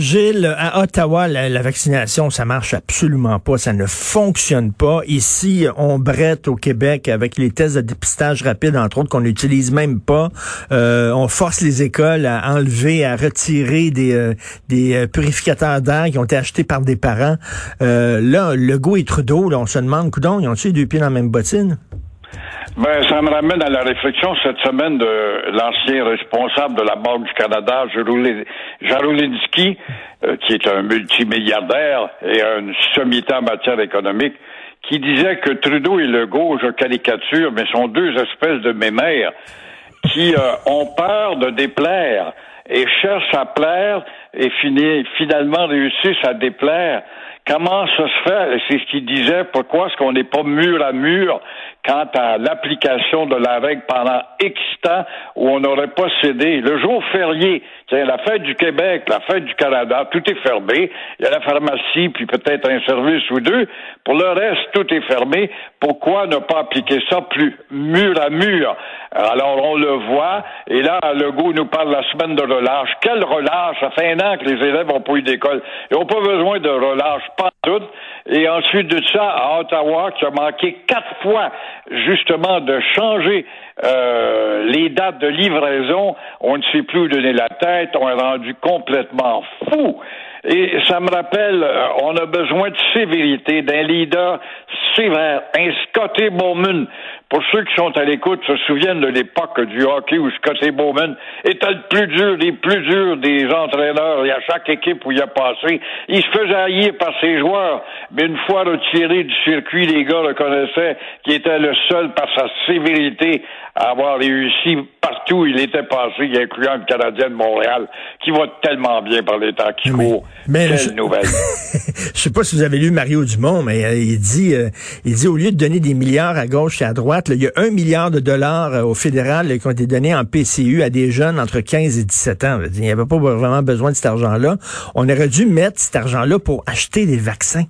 Gilles, à Ottawa, la, vaccination, ça marche absolument pas, ça ne fonctionne pas. Ici, on brette au Québec avec les tests de dépistage rapide, entre autres, qu'on n'utilise même pas. Euh, on force les écoles à enlever, à retirer des, euh, des euh, purificateurs d'air qui ont été achetés par des parents. Euh, là, Legault et Trudeau, là, on se demande, coudon, ils ont-tu les deux pieds dans la même bottine? Ben, ça me ramène à la réflexion cette semaine de l'ancien responsable de la Banque du Canada, Jarulinski, euh, qui est un multimilliardaire et un sommité en matière économique, qui disait que Trudeau et Legault, je caricature, mais sont deux espèces de mémères qui euh, ont peur de déplaire et cherchent à plaire et finalement réussissent à déplaire. Comment ça se fait? C'est ce qu'il disait. Pourquoi est-ce qu'on n'est pas mur à mur quant à l'application de la règle pendant X temps où on n'aurait pas cédé? Le jour férié, tiens, la fête du Québec, la fête du Canada, tout est fermé. Il y a la pharmacie, puis peut-être un service ou deux. Pour le reste, tout est fermé. Pourquoi ne pas appliquer ça plus mur à mur? Alors, on le voit. Et là, Legault nous parle la semaine de relâche. Quelle relâche? Ça fait un an que les élèves n'ont pas eu d'école. Ils n'ont pas besoin de relâche Et ensuite de ça, à Ottawa, qui a manqué quatre fois justement de changer euh, les dates de livraison, on ne sait plus où donner la tête, on est rendu complètement fou. Et ça me rappelle, euh, on a besoin de sévérité, d'un leader sévère, un Scotty Bowman. Pour ceux qui sont à l'écoute, se souviennent de l'époque du hockey où Scotty Bowman était le plus dur des plus durs des entraîneurs et à chaque équipe où il a passé. Il se faisait haïr par ses joueurs, mais une fois retiré du circuit, les gars reconnaissaient qu'il était le seul par sa sévérité à avoir réussi partout où il était passé, incluant le Canadien de Montréal, qui va tellement bien par les temps qui courent. Mais Quelle je... nouvelle. je sais pas si vous avez lu Mario Dumont, mais euh, il dit, euh, il dit au lieu de donner des milliards à gauche et à droite, là, il y a un milliard de dollars euh, au fédéral là, qui ont été donnés en PCU à des jeunes entre 15 et 17 ans. Il n'y avait pas vraiment besoin de cet argent-là. On aurait dû mettre cet argent-là pour acheter des vaccins.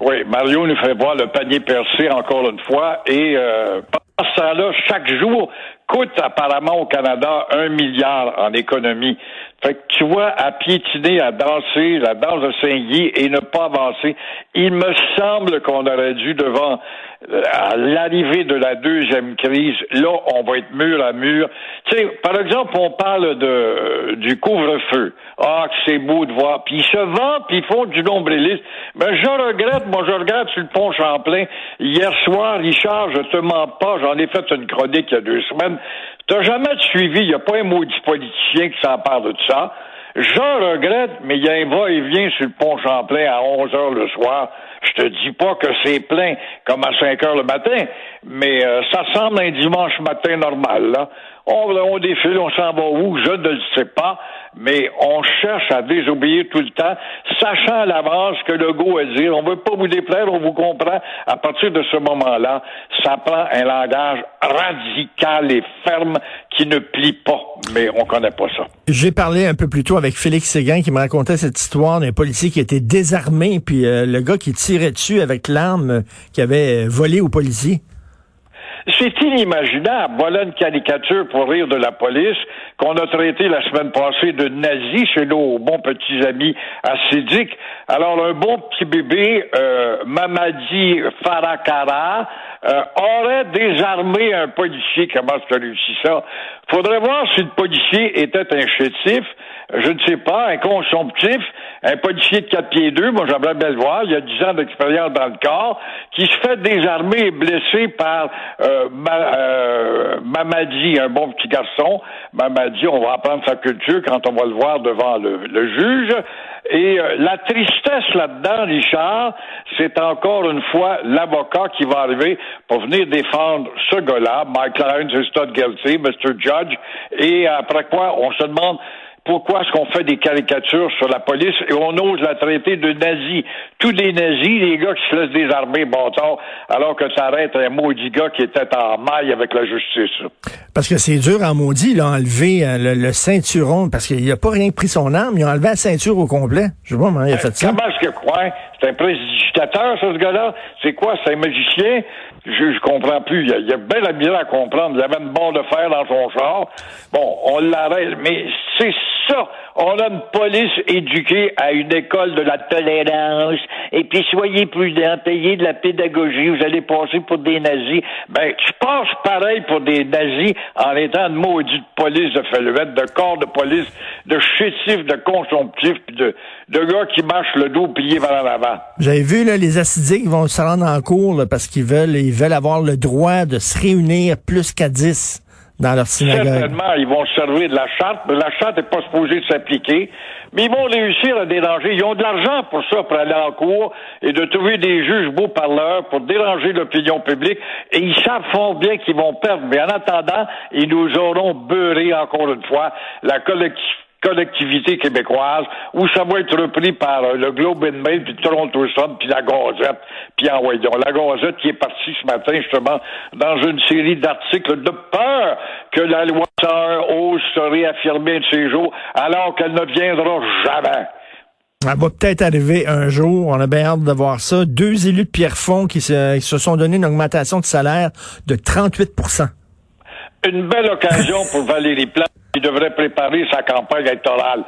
Oui, Mario nous fait voir le panier percé encore une fois et euh, ce temps-là, chaque jour coûte apparemment au Canada un milliard en économie. Fait que tu vois, à piétiner, à danser, la danse de Saint-Guy et ne pas avancer, il me semble qu'on aurait dû devant euh, à l'arrivée de la deuxième crise, là, on va être mur à mur. Tu sais, par exemple, on parle de du couvre-feu. Ah, que c'est beau de voir. Puis ils se vendent, puis ils font du nombrilisme. Ben, je regrette, moi, je regrette sur le pont Champlain. Hier soir, Richard, je te mens pas, j'en ai fait une chronique il y a deux semaines. T'as jamais suivi, il n'y a pas un maudit politicien qui s'empare de ça. Je regrette, mais il y a un va-et-vient sur le pont Champlain à 11 heures le soir. Je te dis pas que c'est plein comme à 5 heures le matin, mais euh, ça semble un dimanche matin normal, là. On, on défile, on s'en va où? Je ne le sais pas, mais on cherche à désobéir tout le temps, sachant à l'avance que le goût à dire, on veut pas vous déplaire, on vous comprend. À partir de ce moment-là, ça prend un langage radical et ferme qui ne plie pas, mais on connaît pas ça. J'ai parlé un peu plus tôt avec Félix Séguin qui me racontait cette histoire d'un policier qui était désarmé, puis euh, le gars qui tirait dessus avec l'arme qui avait volé au policier. C'est inimaginable. Voilà une caricature pour rire de la police qu'on a traité la semaine passée de nazi chez nos bons petits amis assidiques. Alors, un bon petit bébé, euh, Mamadi Farakara, euh, aurait désarmé un policier. Comment est-ce ça? Faudrait voir si le policier était un chétif, je ne sais pas, un consomptif, un policier de 4 pieds 2, moi j'aimerais bien le voir, il y a 10 ans d'expérience dans le corps, qui se fait désarmer et blessé par euh, euh, Mamadi, un bon petit garçon. Mamadi, on va apprendre sa culture quand on va le voir devant le, juge. Et euh, la tristesse là-dedans, Richard, c'est encore une fois l'avocat qui va arriver pour venir défendre ce gars-là, Mike Lyons et Stud Guilty, Mr. Judge, et après quoi, on se demande pourquoi est-ce qu'on fait des caricatures sur la police et on ose la traiter de nazi? Tous les nazis, les gars qui se laissent désarmer bâtard, alors que ça arrête un maudit gars qui était en maille avec la justice. Parce que c'est dur en maudit, il a enlevé euh, le, ceinturon, parce qu'il n'a pas rien pris son arme, il a enlevé la ceinture au complet. Je sais pas comment il a fait ça. Comment est-ce que quoi? C'est un présidentateur, ce gars-là? C'est quoi? C'est un magicien? Je, je comprends plus. Il y a, il bien à comprendre. Il avait une barre de fer dans son char. Bon, on l'arrête. Mais c'est On a une police éduquée à une école de la tolérance. Et puis, soyez prudents, payez de la pédagogie. Vous allez passer pour des nazis. Ben, tu passes pareil pour des nazis en étant de maudite police de Felvette, de corps de police, de chétif, de consomptif, puis de, de gars qui marchent le dos plié vers l'avant. J'avais vu, là, les acidiques vont se rendre en cours, parce qu'ils veulent, ils veulent avoir le droit de se réunir plus qu'à 10 dans. Certainement, ils vont se servir de la charte, mais la charte n'est pas supposée s'appliquer. Mais ils vont réussir à déranger. Ils ont de l'argent pour ça, pour aller en cours et de trouver des juges beaux parleurs pour déranger l'opinion publique. Et ils savent fort bien qu'ils vont perdre. Mais en attendant, ils nous auront beurré encore une fois la collectivité collectivité québécoise, où ça va être repris par euh, le Globe and Mail, puis Toronto Sun, puis la Gazette, puis en voyons. La Gazette qui est partie ce matin, justement, dans une série d'articles de peur que la loi 101 ose se réaffirmer de ces jours, alors qu'elle ne viendra jamais. Elle va peut-être arriver un jour. On a bien hâte de voir ça. Deux élus de Pierrefonds qui se, qui se sont donné une augmentation de salaire de 38 Une belle occasion pour Valérie Plante qui devrait préparer sa campagne électorale.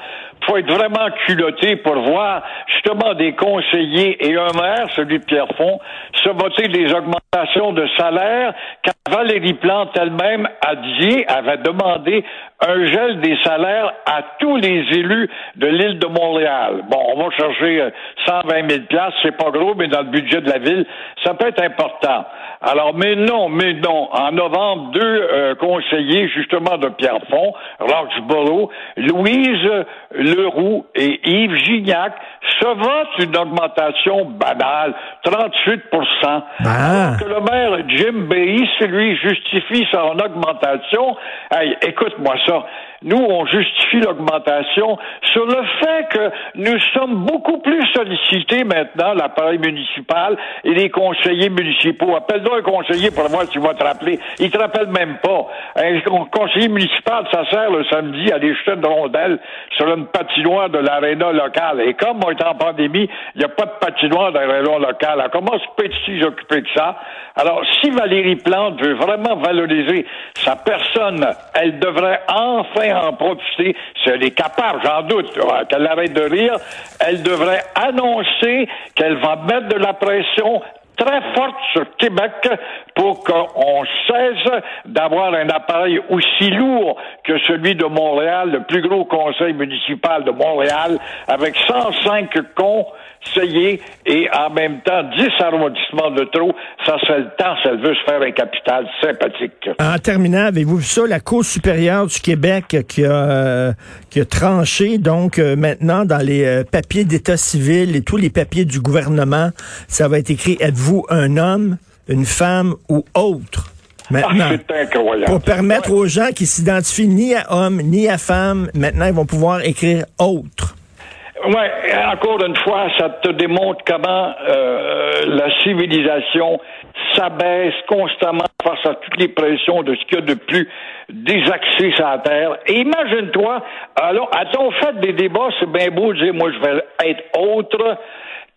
faut être vraiment culotté pour voir justement des conseillers et un maire, celui de Pierrefonds, se voter des augmentations de salaire quand Valérie Plante elle-même a dit, avait demandé un gel des salaires à tous les élus de l'île de Montréal. Bon, on va chercher 120 euh, 000 places, c'est pas gros, mais dans le budget de la ville, ça peut être important. Alors, mais non, mais non. En novembre, deux euh, conseillers, justement, de Pierrefonds, Roxborough, Louise Leroux et Yves Gignac, se votent une augmentation banale, 38 ah. Alors que le maire Jim Bay, lui, justifie son augmentation. Hey, écoute-moi ça. Nous, on justifie l'augmentation sur le fait que nous sommes beaucoup plus sollicités maintenant, l'appareil municipal et les conseillers municipaux. Appelle-toi un conseiller pour voir si tu vas te rappeler. Il te rappelle même pas. Un conseiller municipal, ça sert le samedi à des jeter de rondelles sur une patinoire de l'aréna locale. Et comme on est en pandémie, il n'y a pas de patinoire d'aréna locale. Alors, comment se peut-il s'occuper de ça? Alors, si Valérie Plante veut vraiment valoriser sa personne, elle devrait enfin en profiter, si elle est capable, j'en doute, qu'elle arrête de rire, elle devrait annoncer qu'elle va mettre de la pression très forte sur Québec pour qu'on cesse d'avoir un appareil aussi lourd que celui de Montréal, le plus gros conseil municipal de Montréal, avec 105 conseillers et en même temps 10 arrondissements de trop. Ça, c'est le temps, ça veut se faire un capital sympathique. En terminant, avez-vous vu ça, la Cour supérieure du Québec qui a, euh, tranché, donc euh, maintenant, dans les euh, papiers d'état civil et tous les papiers du gouvernement, ça va être écrit, êtes-vous un homme? une femme ou autre. Maintenant, ah, pour permettre aux gens qui s'identifient ni à homme ni à femme, maintenant ils vont pouvoir écrire autre. Oui, encore une fois, ça te démontre comment euh, la civilisation s'abaisse constamment face à toutes les pressions de ce qu'il y a de plus désaxé sur la Terre. Et imagine-toi, alors, à ton fait des débats, c'est bien beau de dire, moi, je vais être autre.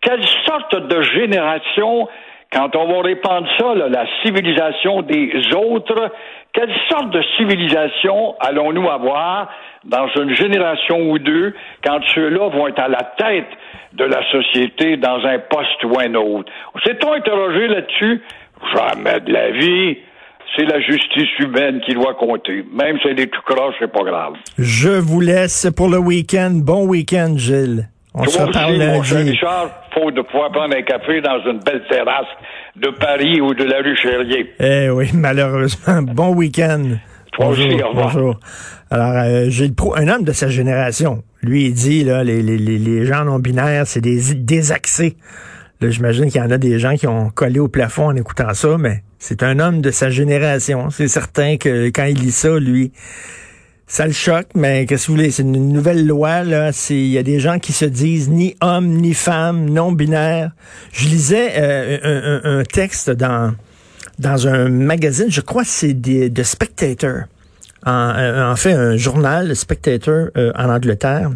Quelle sorte de génération quand on va répandre ça, la civilisation des autres, quelle sorte de civilisation allons-nous avoir dans une génération ou deux quand ceux-là vont être à la tête de la société dans un poste ou un autre? On s'est-on interrogé là-dessus? Jamais de la vie. C'est la justice humaine qui doit compter. Même si elle est tout croche, c'est pas grave. Je vous laisse pour le week-end. Bon week-end, Gilles. On se reparle lundi. Richard, faut de pouvoir prendre un café dans une belle terrasse de Paris ou de la rue Chérier. Eh oui, malheureusement. Bon week-end. Toi aussi, au revoir. Bonjour. Alors, euh, Gilles Proulx, un homme de sa génération, lui, il dit, là, les, les, les, les gens non-binaires, c'est des désaxés. Là, j'imagine qu'il y en a des gens qui ont collé au plafond en écoutant ça, mais c'est un homme de sa génération. C'est certain que quand il lit ça, lui, ça le choque, mais qu'est-ce que vous voulez? C'est une nouvelle loi, là. Il y a des gens qui se disent ni homme, ni femme, non-binaire. Je lisais euh, un, un- un texte dans, dans un magazine, je crois que c'est de Spectator. En, euh, en fait, un journal, le Spectator, euh, en Angleterre.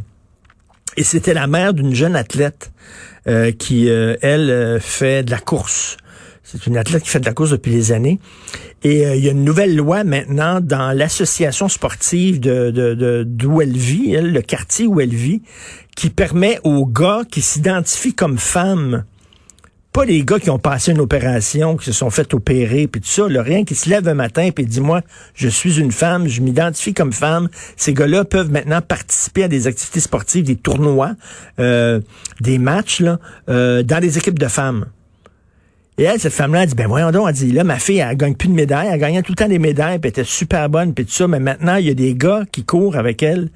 Et c'était la mère d'une jeune athlète euh, qui, euh, elle, euh, fait de la course. C'est une athlète qui fait de la course depuis des années. Et euh, il y a une nouvelle loi maintenant dans l'association sportive de, de, de- d'où elle vit, elle, le quartier où elle vit, qui permet aux gars qui s'identifient comme femmes, pas les gars qui ont passé une opération, qui se sont fait opérer, puis tout ça, là, rien qui se lève un matin puis dit moi, je suis une femme, je m'identifie comme femme. Ces gars-là peuvent maintenant participer à des activités sportives, des tournois, euh, des matchs là, euh, dans des équipes de femmes. Et elle, cette femme-là, dit, ben voyons donc, elle dit, là, ma fille, elle gagne plus de médailles, elle gagnait tout le temps des médailles, puis elle était super bonne, puis tout ça, mais maintenant, il y a des gars qui courent avec elle,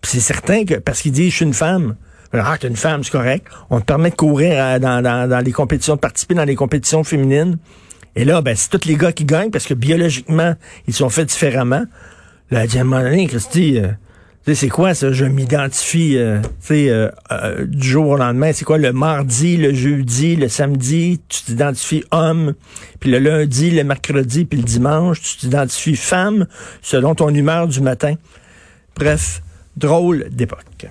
puis c'est certain que, parce qu'ils disent, je suis une femme. Ah, t'es une femme, c'est correct. On te permet de courir euh, dans, dans, dans les compétitions, de participer dans les compétitions féminines. Et là, ben, c'est tous les gars qui gagnent, parce que biologiquement, ils sont faits différemment. Là, à un moment donné, Christy, euh, c'est quoi ça? Je m'identifie, euh, euh, euh, du jour au lendemain. C'est quoi le mardi, le jeudi, le samedi? Tu t'identifies homme. Puis le lundi, le mercredi, puis le dimanche, tu t'identifies femme selon ton humeur du matin. Bref, drôle d'époque.